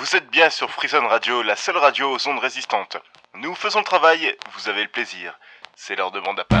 Vous êtes bien sur Frison Radio, la seule radio aux ondes résistantes. Nous faisons le travail, vous avez le plaisir. C'est l'heure de bande à part.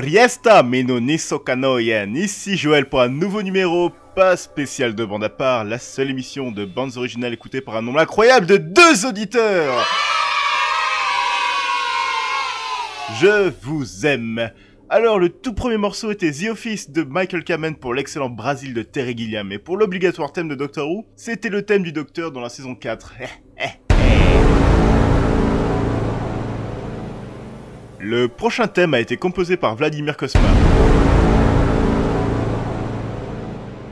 Moriesta Meno Nisokanoyen, ici Joël pour un nouveau numéro, pas spécial de bande à part, la seule émission de bandes originales écoutée par un nombre incroyable de deux auditeurs. Je vous aime. Alors, le tout premier morceau était The Office de Michael Kamen pour l'excellent Brasil de Terry Gilliam, et pour l'obligatoire thème de Doctor Who, c'était le thème du Docteur dans la saison 4. Le prochain thème a été composé par Vladimir Kosma.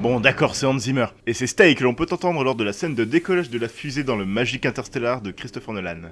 Bon d'accord, c'est Hans Zimmer. Et c'est Stay que l'on peut entendre lors de la scène de décollage de la fusée dans le Magique Interstellar de Christopher Nolan.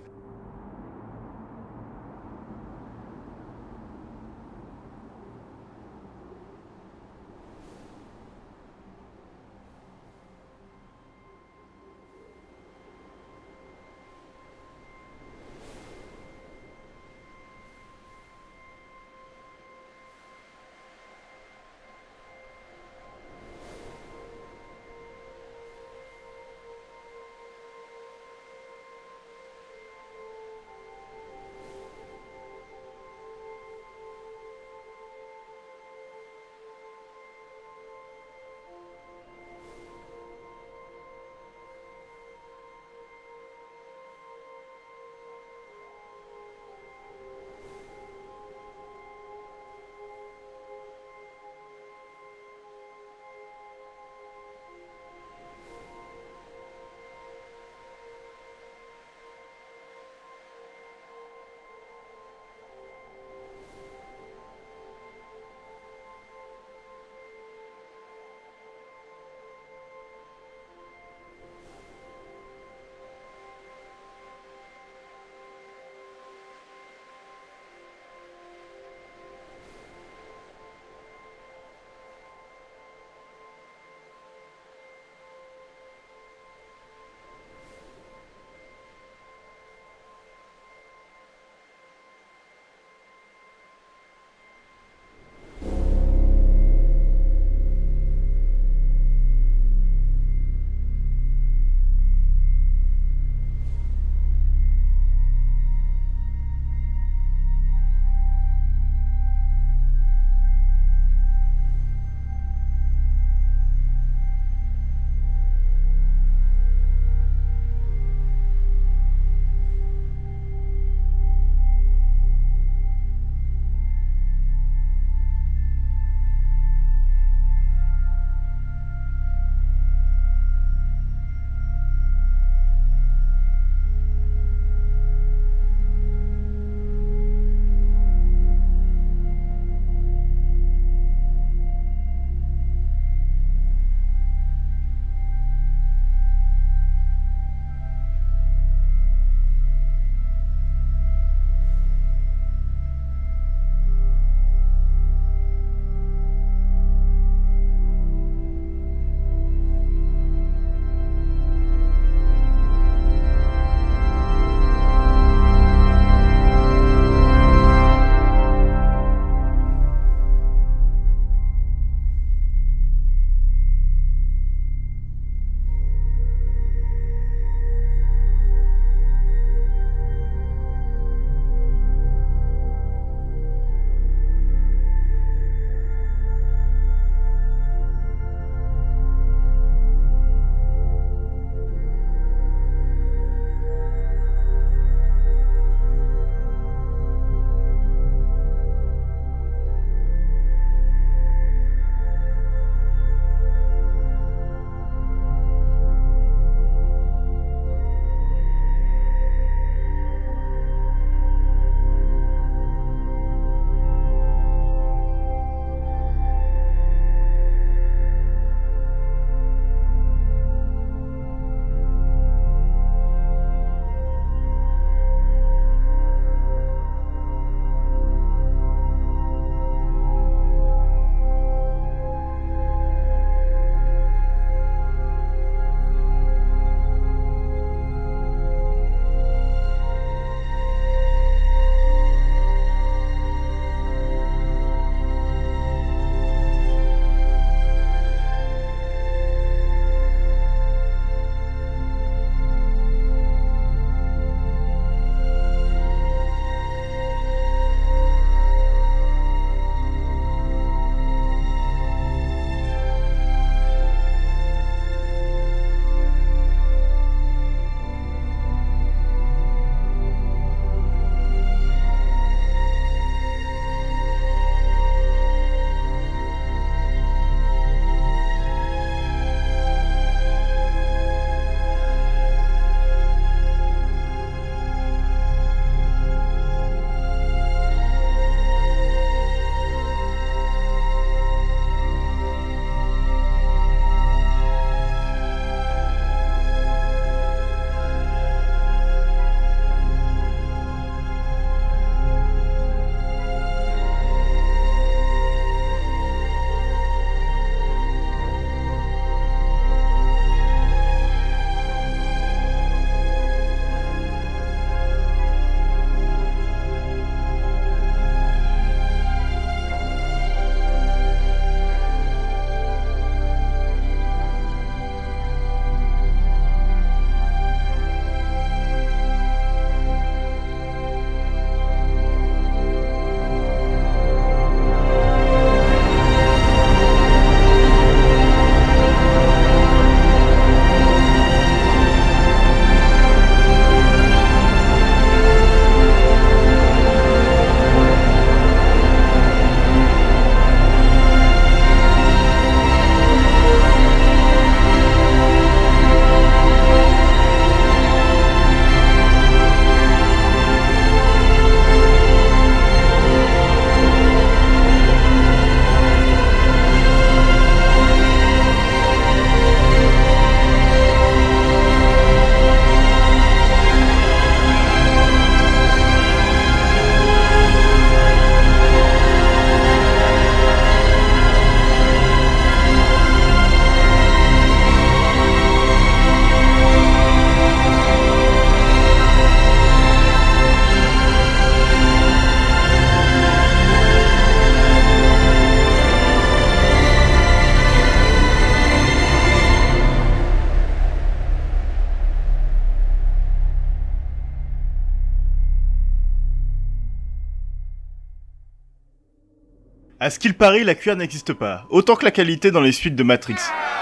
À ce qu'il paraît, la cuir n'existe pas. Autant que la qualité dans les suites de Matrix.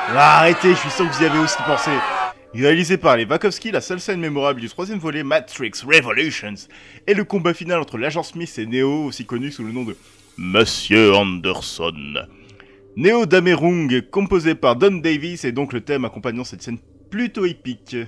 Ah, arrêtez, je suis sûr que vous y avez aussi pensé. Réalisé par les Wachowski, la seule scène mémorable du troisième volet Matrix Revolutions est le combat final entre l'agent Smith et Neo, aussi connu sous le nom de Monsieur Anderson. Neo Damerung, composé par Don Davis, est donc le thème accompagnant cette scène plutôt épique.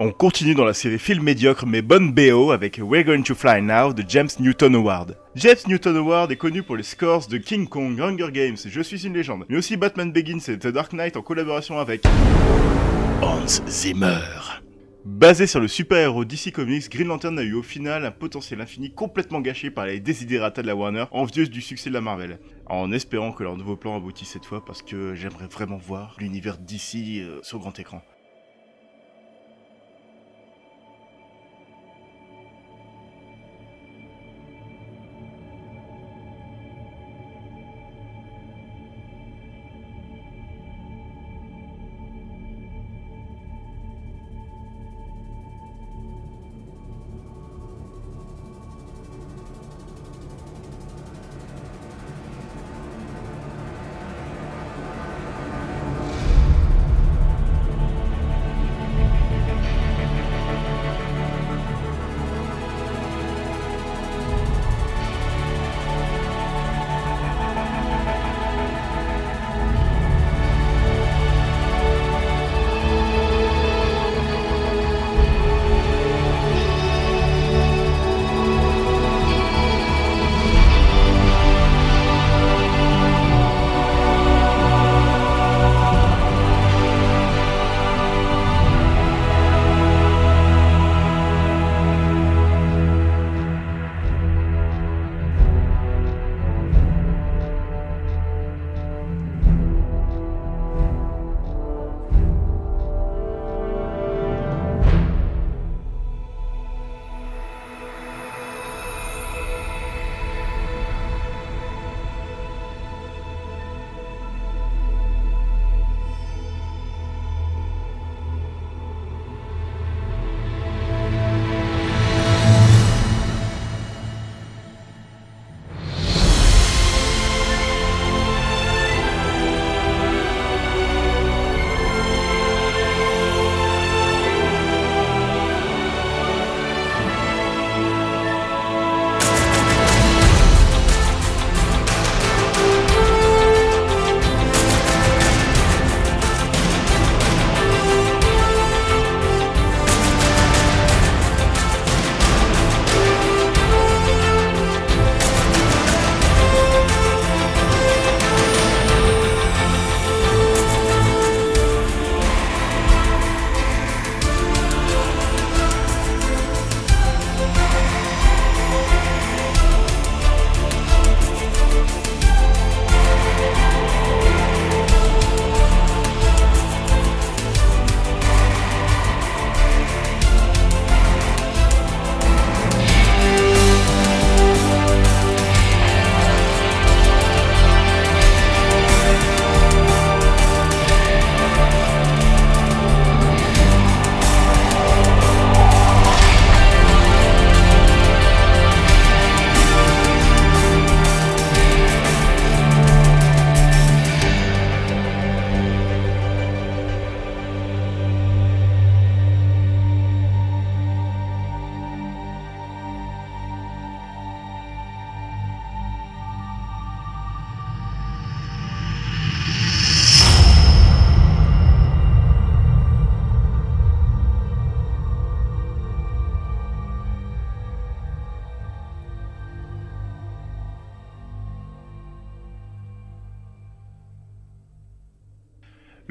On continue dans la série film médiocre mais bonne BO avec We're Going to Fly Now de James Newton Howard. James Newton Howard est connu pour les scores de King Kong, Hunger Games, Je suis une légende, mais aussi Batman Begins et The Dark Knight en collaboration avec Hans Zimmer. Basé sur le super-héros DC Comics, Green Lantern a eu au final un potentiel infini complètement gâché par les desiderata de la Warner, envieuse du succès de la Marvel. En espérant que leur nouveau plan aboutisse cette fois parce que j'aimerais vraiment voir l'univers DC euh, sur grand écran.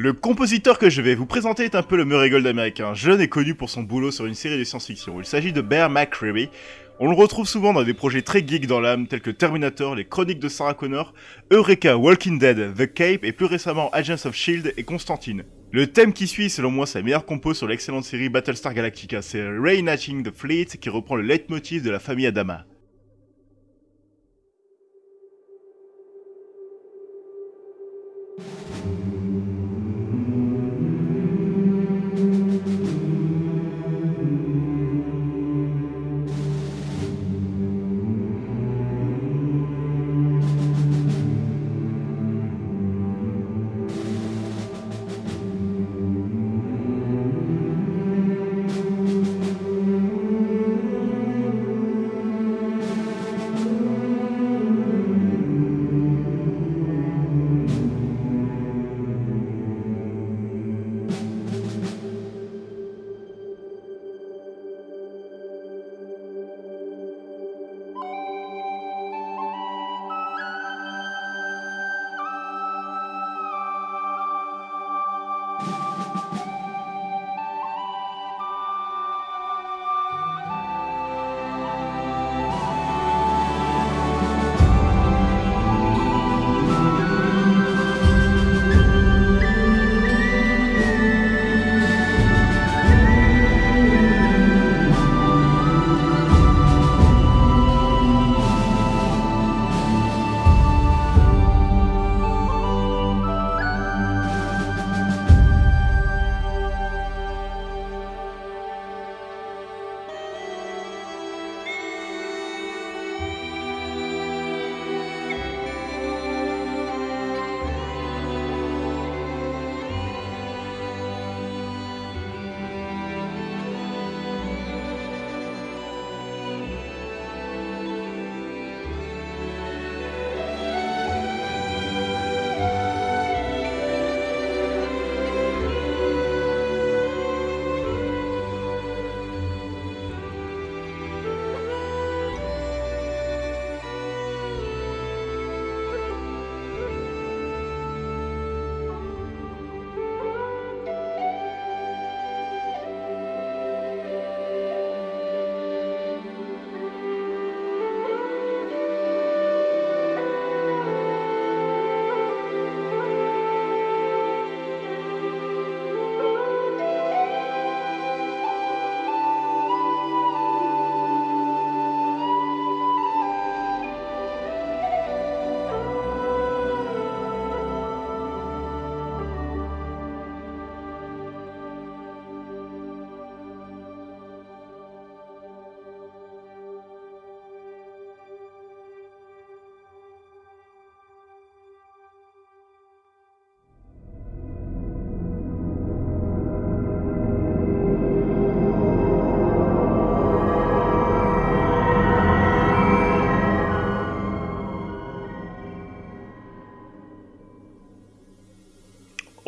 Le compositeur que je vais vous présenter est un peu le Murray Gold américain, jeune et connu pour son boulot sur une série de science-fiction. Il s'agit de Bear McCreary. On le retrouve souvent dans des projets très geeks dans l'âme, tels que Terminator, Les Chroniques de Sarah Connor, Eureka, Walking Dead, The Cape et plus récemment Agents of Shield et Constantine. Le thème qui suit, selon moi, sa meilleure compo sur l'excellente série Battlestar Galactica, c'est Reigniting the Fleet qui reprend le leitmotiv de la famille Adama.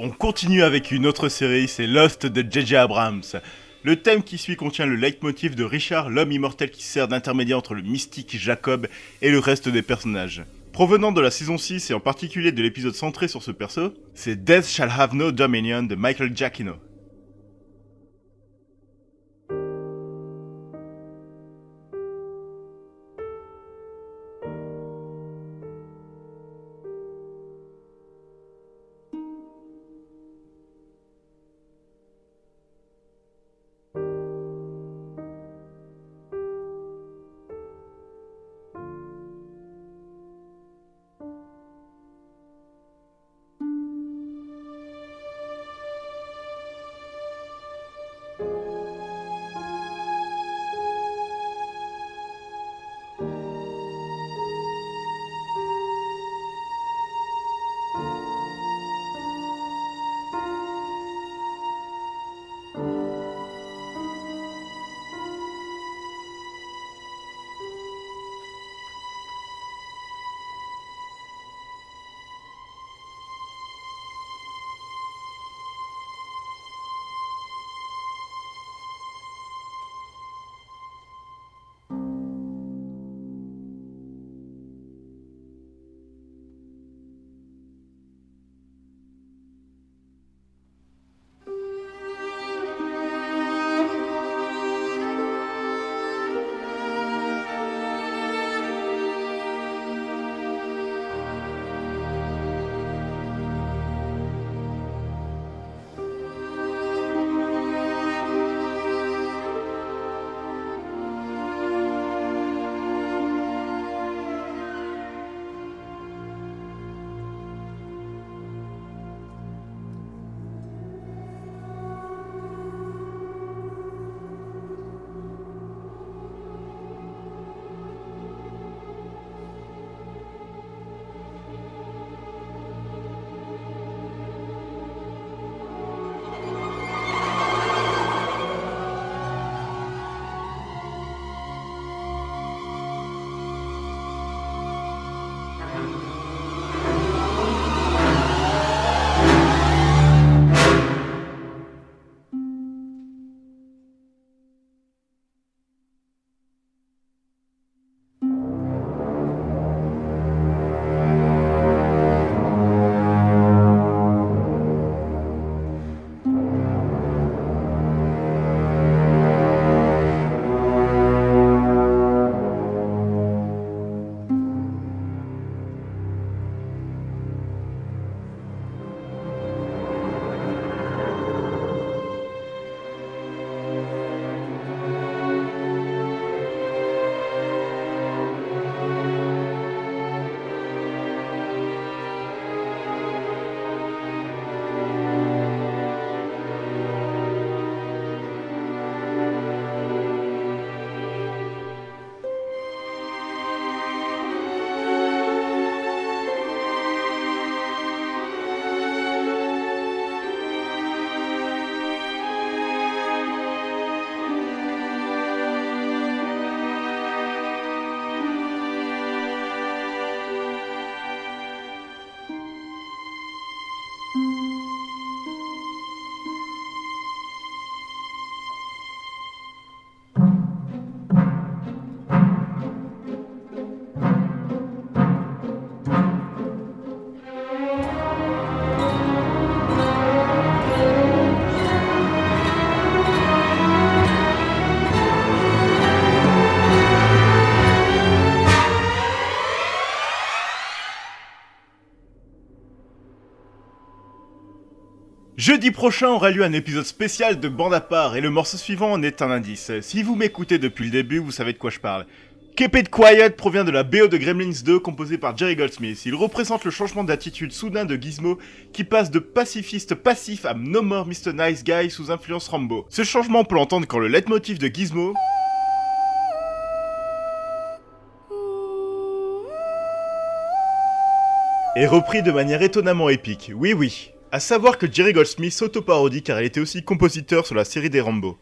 On continue avec une autre série, c'est Lost de J.J. Abrams. Le thème qui suit contient le leitmotiv de Richard, l'homme immortel qui sert d'intermédiaire entre le mystique Jacob et le reste des personnages. Provenant de la saison 6 et en particulier de l'épisode centré sur ce perso, c'est Death Shall Have No Dominion de Michael Giacchino. Jeudi prochain aura lieu un épisode spécial de Bande à part et le morceau suivant en est un indice. Si vous m'écoutez depuis le début, vous savez de quoi je parle. Keep It Quiet provient de la BO de Gremlins 2 composée par Jerry Goldsmith. Il représente le changement d'attitude soudain de Gizmo qui passe de pacifiste passif à No More Mr. Nice Guy sous influence Rambo. Ce changement peut l'entendre quand le leitmotiv de Gizmo est repris de manière étonnamment épique. Oui oui, à savoir que Jerry Goldsmith s'auto-parodie car il était aussi compositeur sur la série des Rambo.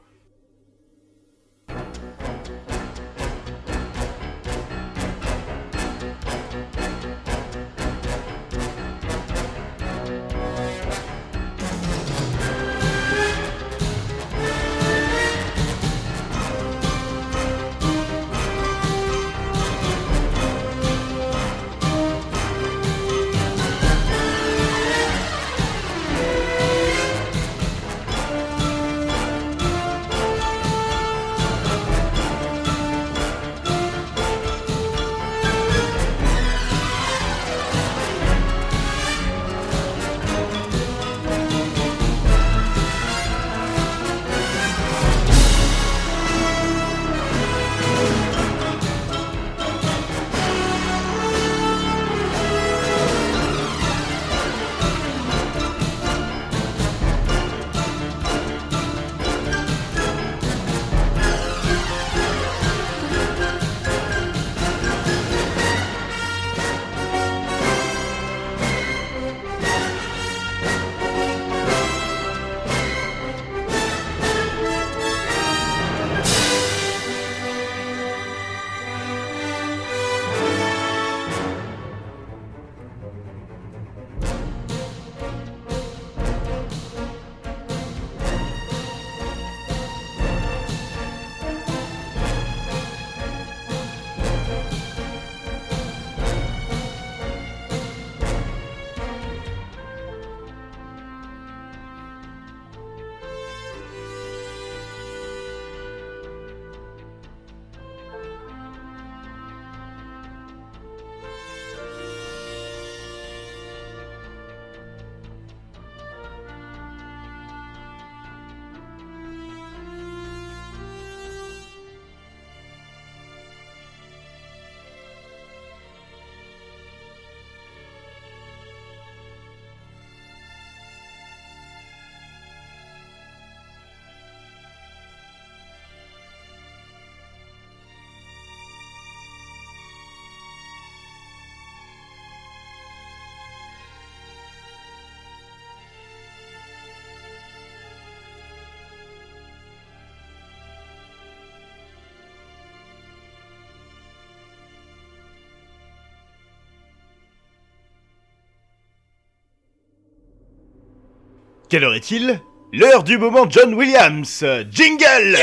Quelle heure est-il? L'heure du moment John Williams Jingle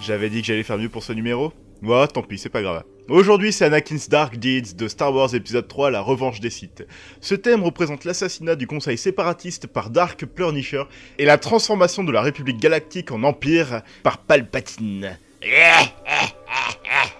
J'avais dit que j'allais faire mieux pour ce numéro? Ouais, tant pis, c'est pas grave. Aujourd'hui, c'est Anakin's Dark Deeds de Star Wars épisode 3, la revanche des Sith. Ce thème représente l'assassinat du conseil séparatiste par Dark Pleurnicher et la transformation de la République Galactique en Empire par Palpatine.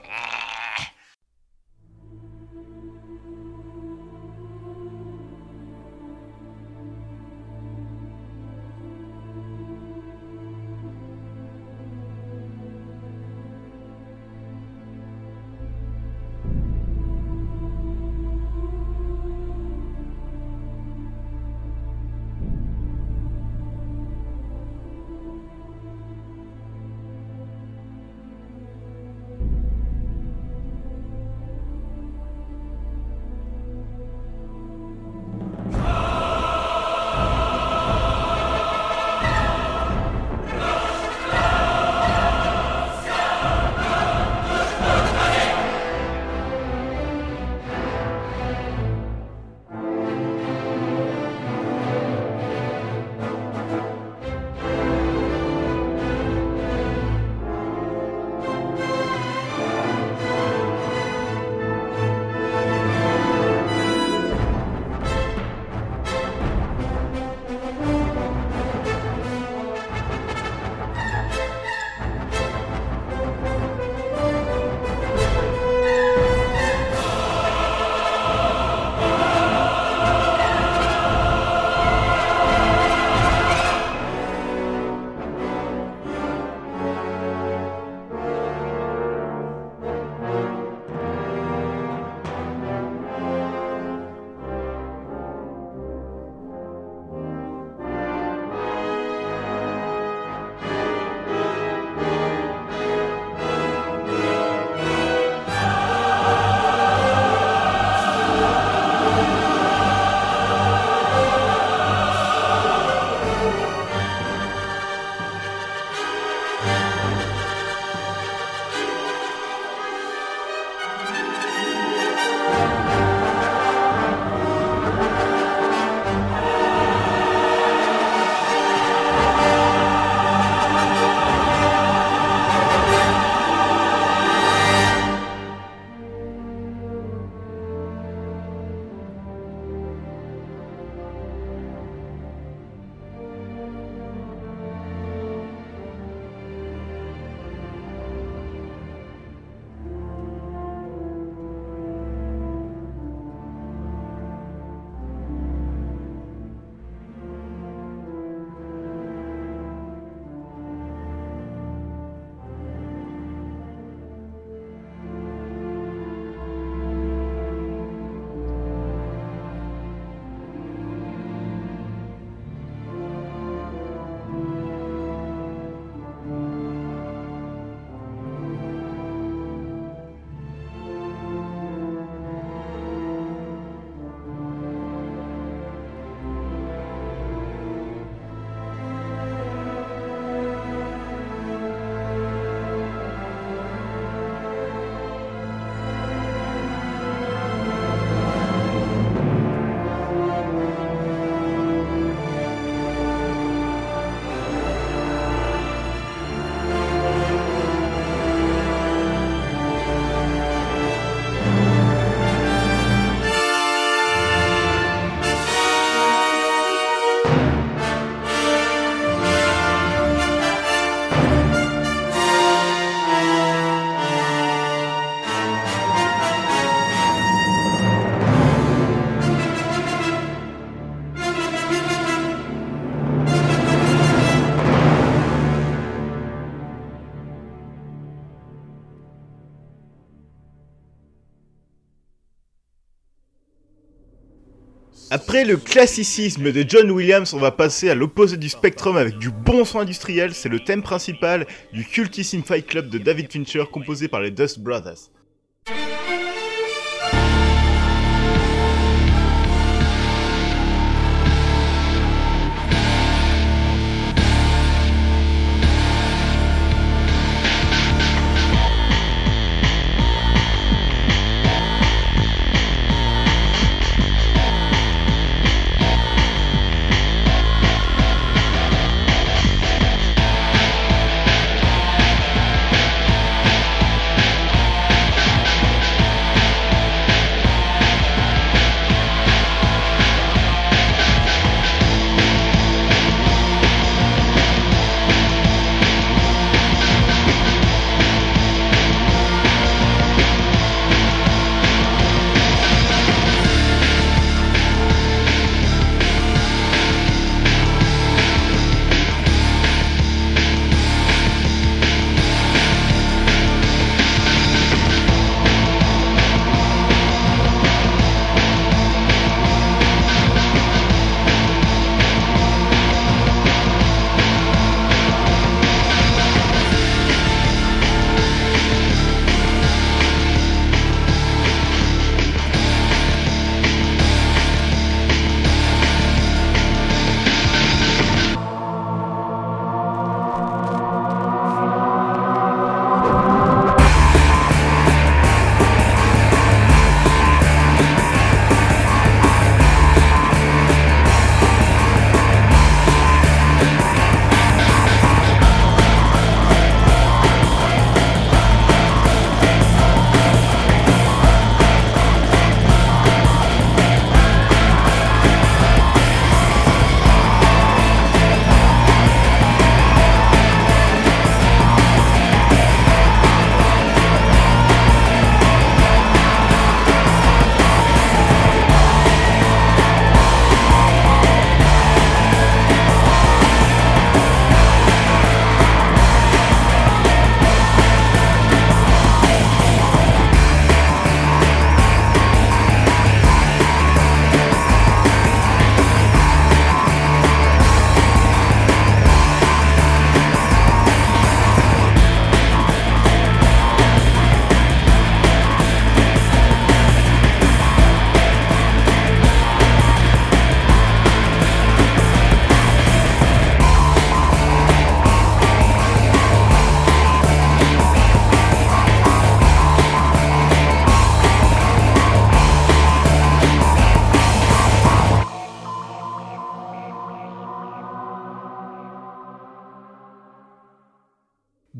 Après le classicisme de John Williams, on va passer à l'opposé du spectrum avec du bon son industriel. C'est le thème principal du cultissime Fight Club de David Fincher composé par les Dust Brothers.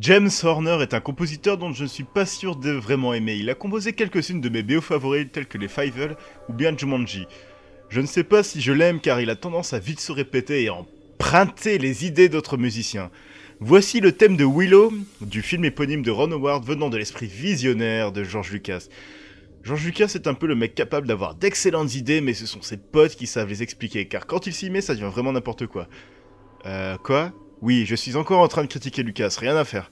James Horner est un compositeur dont je ne suis pas sûr de vraiment aimer. Il a composé quelques-unes de mes BO favoris telles que les Fievel ou bien Jumanji. Je ne sais pas si je l'aime car il a tendance à vite se répéter et emprunter les idées d'autres musiciens. Voici le thème de Willow, du film éponyme de Ron Howard venant de l'esprit visionnaire de George Lucas. George Lucas est un peu le mec capable d'avoir d'excellentes idées, mais ce sont ses potes qui savent les expliquer, car quand il s'y met, ça devient vraiment n'importe quoi. Euh, quoi? Oui, je suis encore en train de critiquer Lucas, rien à faire.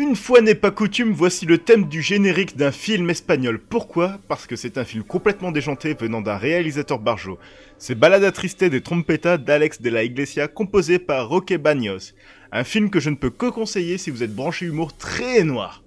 Une fois n'est pas coutume, voici le thème du générique d'un film espagnol. Pourquoi? Parce que c'est un film complètement déjanté venant d'un réalisateur barjo. C'est Balada Triste des Trompetas d'Alex de la Iglesia, composé par Roque Baños. Un film que je ne peux que conseiller si vous êtes branché humour très noir.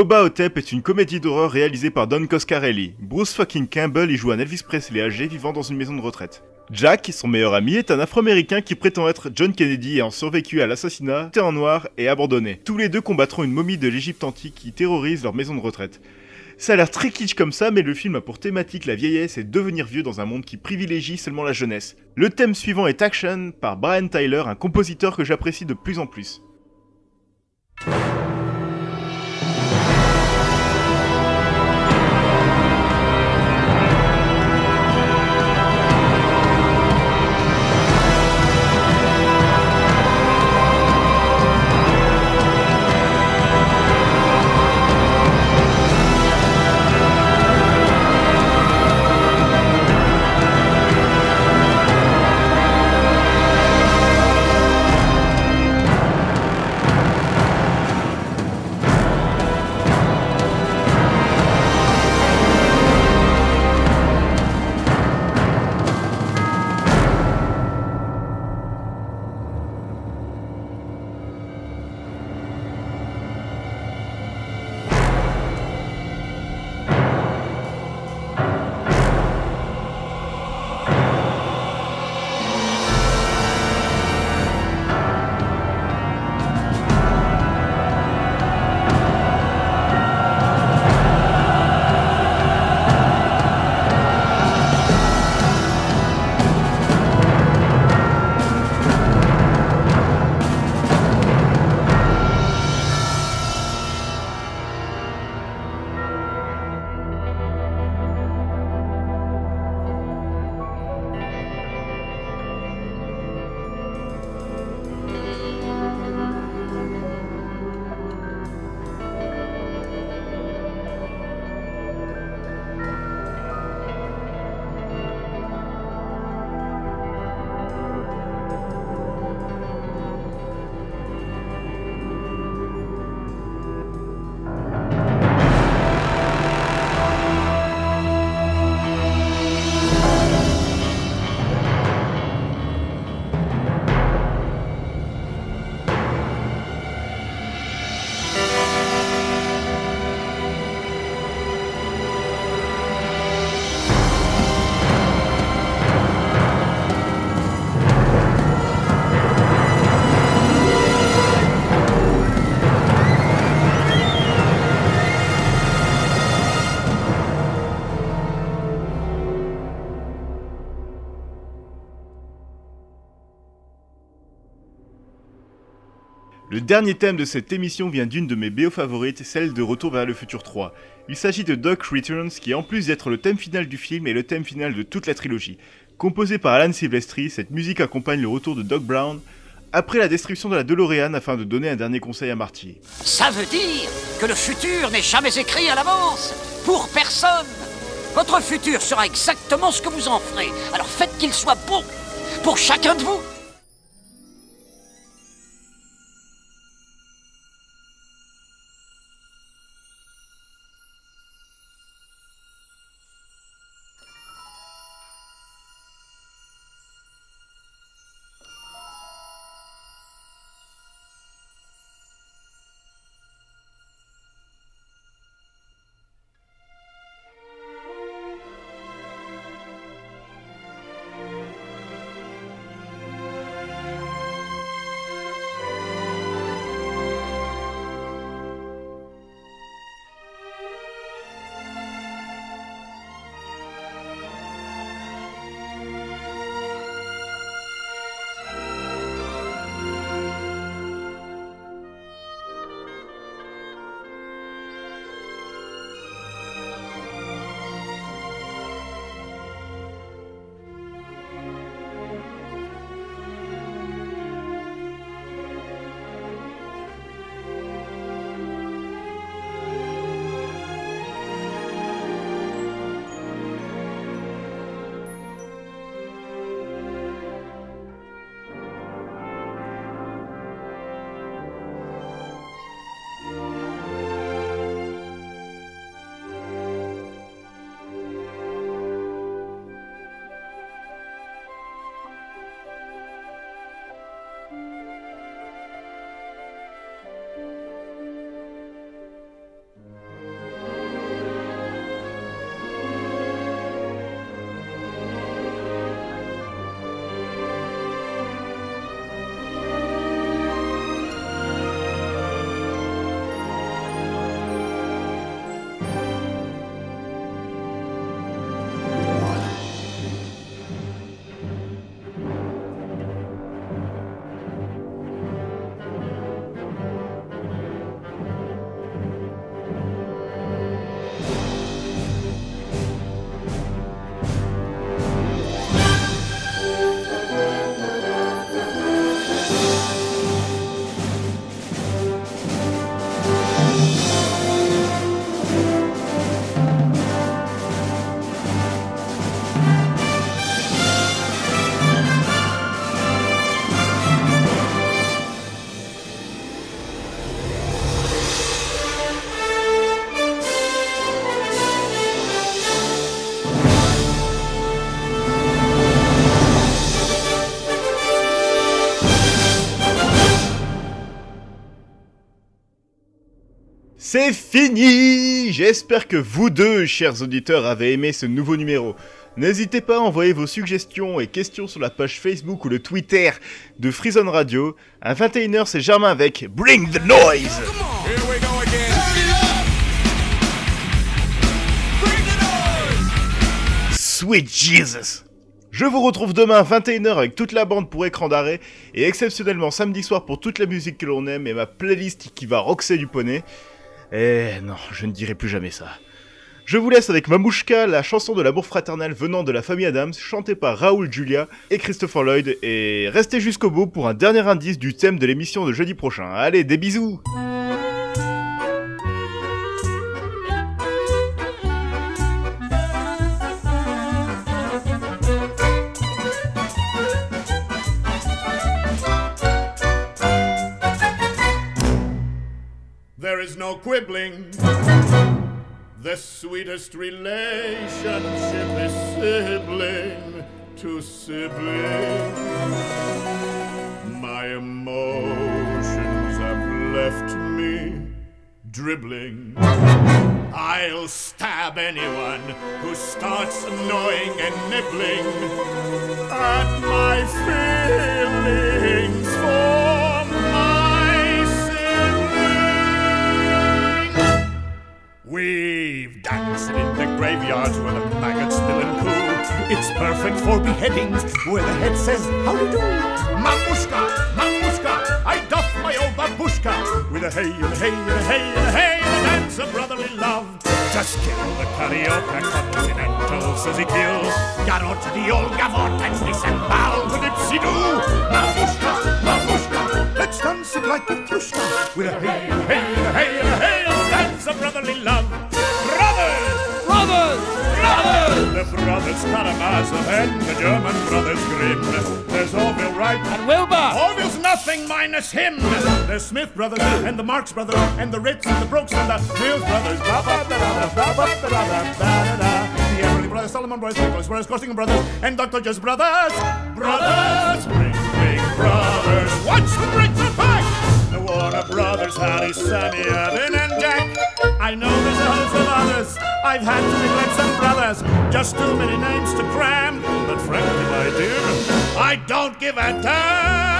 Boba Hotep est une comédie d'horreur réalisée par Don Coscarelli. Bruce fucking Campbell y joue un Elvis Presley âgé vivant dans une maison de retraite. Jack, son meilleur ami, est un afro-américain qui prétend être John Kennedy ayant survécu à l'assassinat, en noir et abandonné. Tous les deux combattront une momie de l'Égypte antique qui terrorise leur maison de retraite. Ça a l'air très kitsch comme ça, mais le film a pour thématique la vieillesse et devenir vieux dans un monde qui privilégie seulement la jeunesse. Le thème suivant est Action par Brian Tyler, un compositeur que j'apprécie de plus en plus. Dernier thème de cette émission vient d'une de mes BO favorites, celle de Retour vers le futur 3. Il s'agit de Doc Returns qui en plus d'être le thème final du film est le thème final de toute la trilogie. Composé par Alan Silvestri, cette musique accompagne le retour de Doc Brown après la destruction de la DeLorean afin de donner un dernier conseil à Marty. Ça veut dire que le futur n'est jamais écrit à l'avance Pour personne Votre futur sera exactement ce que vous en ferez, alors faites qu'il soit beau Pour chacun de vous C'est fini J'espère que vous deux, chers auditeurs, avez aimé ce nouveau numéro. N'hésitez pas à envoyer vos suggestions et questions sur la page Facebook ou le Twitter de Freezone Radio. À 21h, c'est Germain avec Bring the Noise Sweet Jesus je vous retrouve demain à 21h avec toute la bande pour écran d'arrêt et exceptionnellement samedi soir pour toute la musique que l'on aime et ma playlist qui va roxer du poney. Eh non, je ne dirai plus jamais ça. Je vous laisse avec Mamouchka, la chanson de l'amour fraternel venant de la famille Adams, chantée par Raoul Julia et Christopher Lloyd, et restez jusqu'au bout pour un dernier indice du thème de l'émission de jeudi prochain. Allez, des bisous There is no quibbling. The sweetest relationship is sibling to sibling. My emotions have left me dribbling. I'll stab anyone who starts annoying and nibbling at my feelings for We've danced in the graveyards where the maggots spill and coo. It's perfect for beheadings where the head says, How do you do? Mamushka, mamushka, I doff my old babushka with a hey and a hey and a hey and a hey and a dance of brotherly love. Just kill the carioca continental says he kills. Garot the old gavot and disembowel the dipsy doo. Mamushka, mamushka, Let's dance it like Petrushka with a hail, a hail, hail, hail. That's a brotherly love. Brothers! Brothers! Brothers! The brothers Karamazov and the German brothers Grimm. There's Orville Wright and Wilbur. Orville's nothing minus him. There's Smith brothers and the Marx brothers and the Ritz and the Brooks and the Mills brothers. Ba ba da da ba ba da da da da. The Everly brothers, Solomon brothers, Nicholas brothers, Costigan brothers, and Dr. Just brothers. Brothers! brothers brothers. Watch the back. The Warner brothers, Harry, Sammy, Evan, and Jack. I know there's a host of others. I've had to neglect some brothers. Just too many names to cram. But frankly, my dear, I don't give a damn.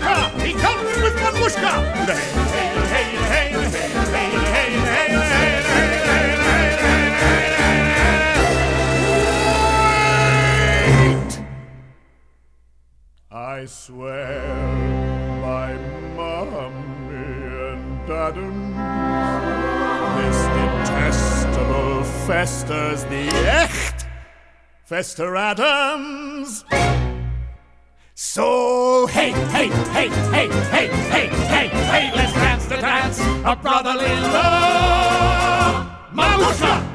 babuszka! I kamyk with Hej, hej, hej, hej, hej. I swear by Mommy and Dadum, this detestable festers the echt Fester Adams. So Hey, hey, hey, hey, hey, hey, hey, hey, let's dance the dance of brotherly love. Mamushka!